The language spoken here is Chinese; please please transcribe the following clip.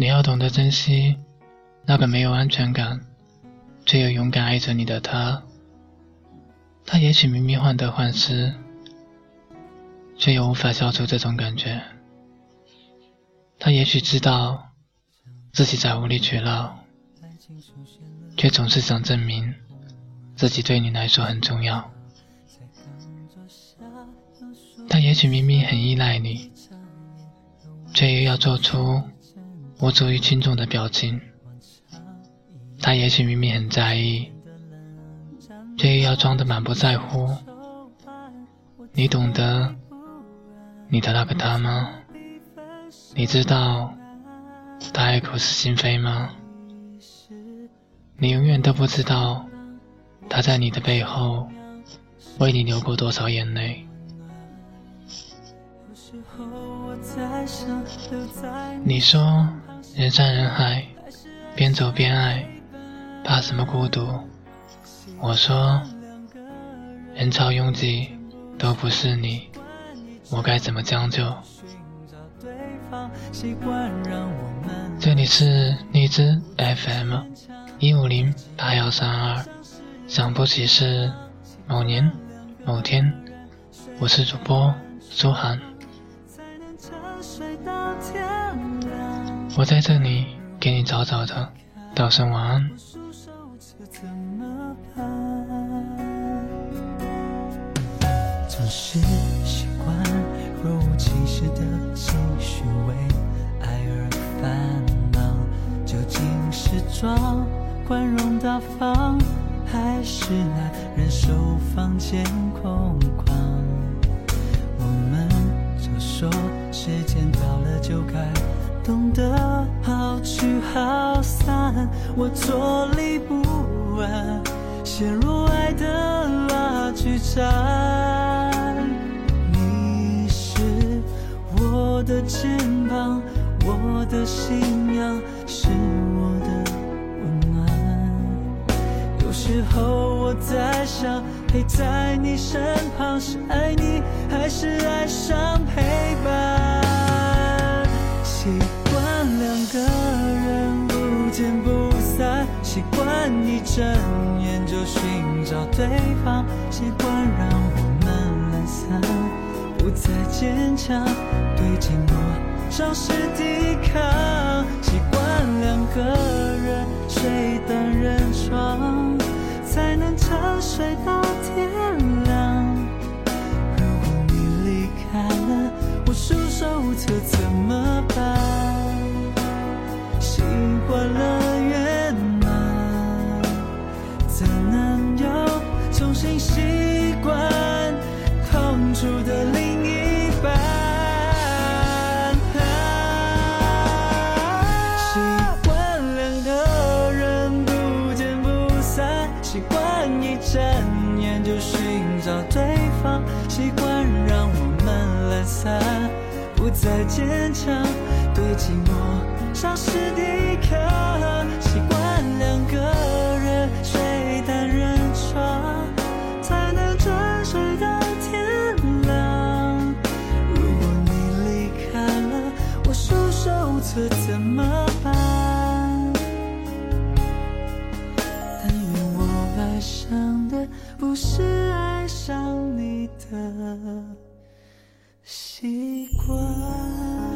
你要懂得珍惜那个没有安全感却又勇敢爱着你的他。他也许明明患得患失，却又无法消除这种感觉。他也许知道自己在无理取闹，却总是想证明自己对你来说很重要。他也许明明很依赖你，却又要做出。无足于轻重的表情，他也许明明很在意，却又要装得满不在乎。你懂得你的那个他吗？你知道他爱口是心非吗？你永远都不知道他在你的背后为你流过多少眼泪。你说。人山人海，边走边爱，怕什么孤独？我说，人潮拥挤都不是你，我该怎么将就？这里是荔枝 FM 一五零八幺三二，想不起是某年某天，我是主播苏涵。我在这里给你早早的道声晚安。总是习惯若无其事的情绪为爱而烦恼，究竟是装宽容大方，还是难忍受房间空旷？我们就说时间到了就该。懂得好聚好散，我坐立不安，陷入爱的拉锯战。你是我的肩膀，我的信仰，是时候我在想，陪在你身旁是爱你，还是爱上陪伴？习惯两个人不见不散，习惯一睁眼就寻找对方，习惯让我们懒散，不再坚强，对寂寞尝试抵抗。习惯了。习惯痛楚的另一半，习惯两个人不见不散，习惯一睁眼就寻找对方，习惯让我们懒散，不再坚强，对寂寞丧失抵抗，习惯。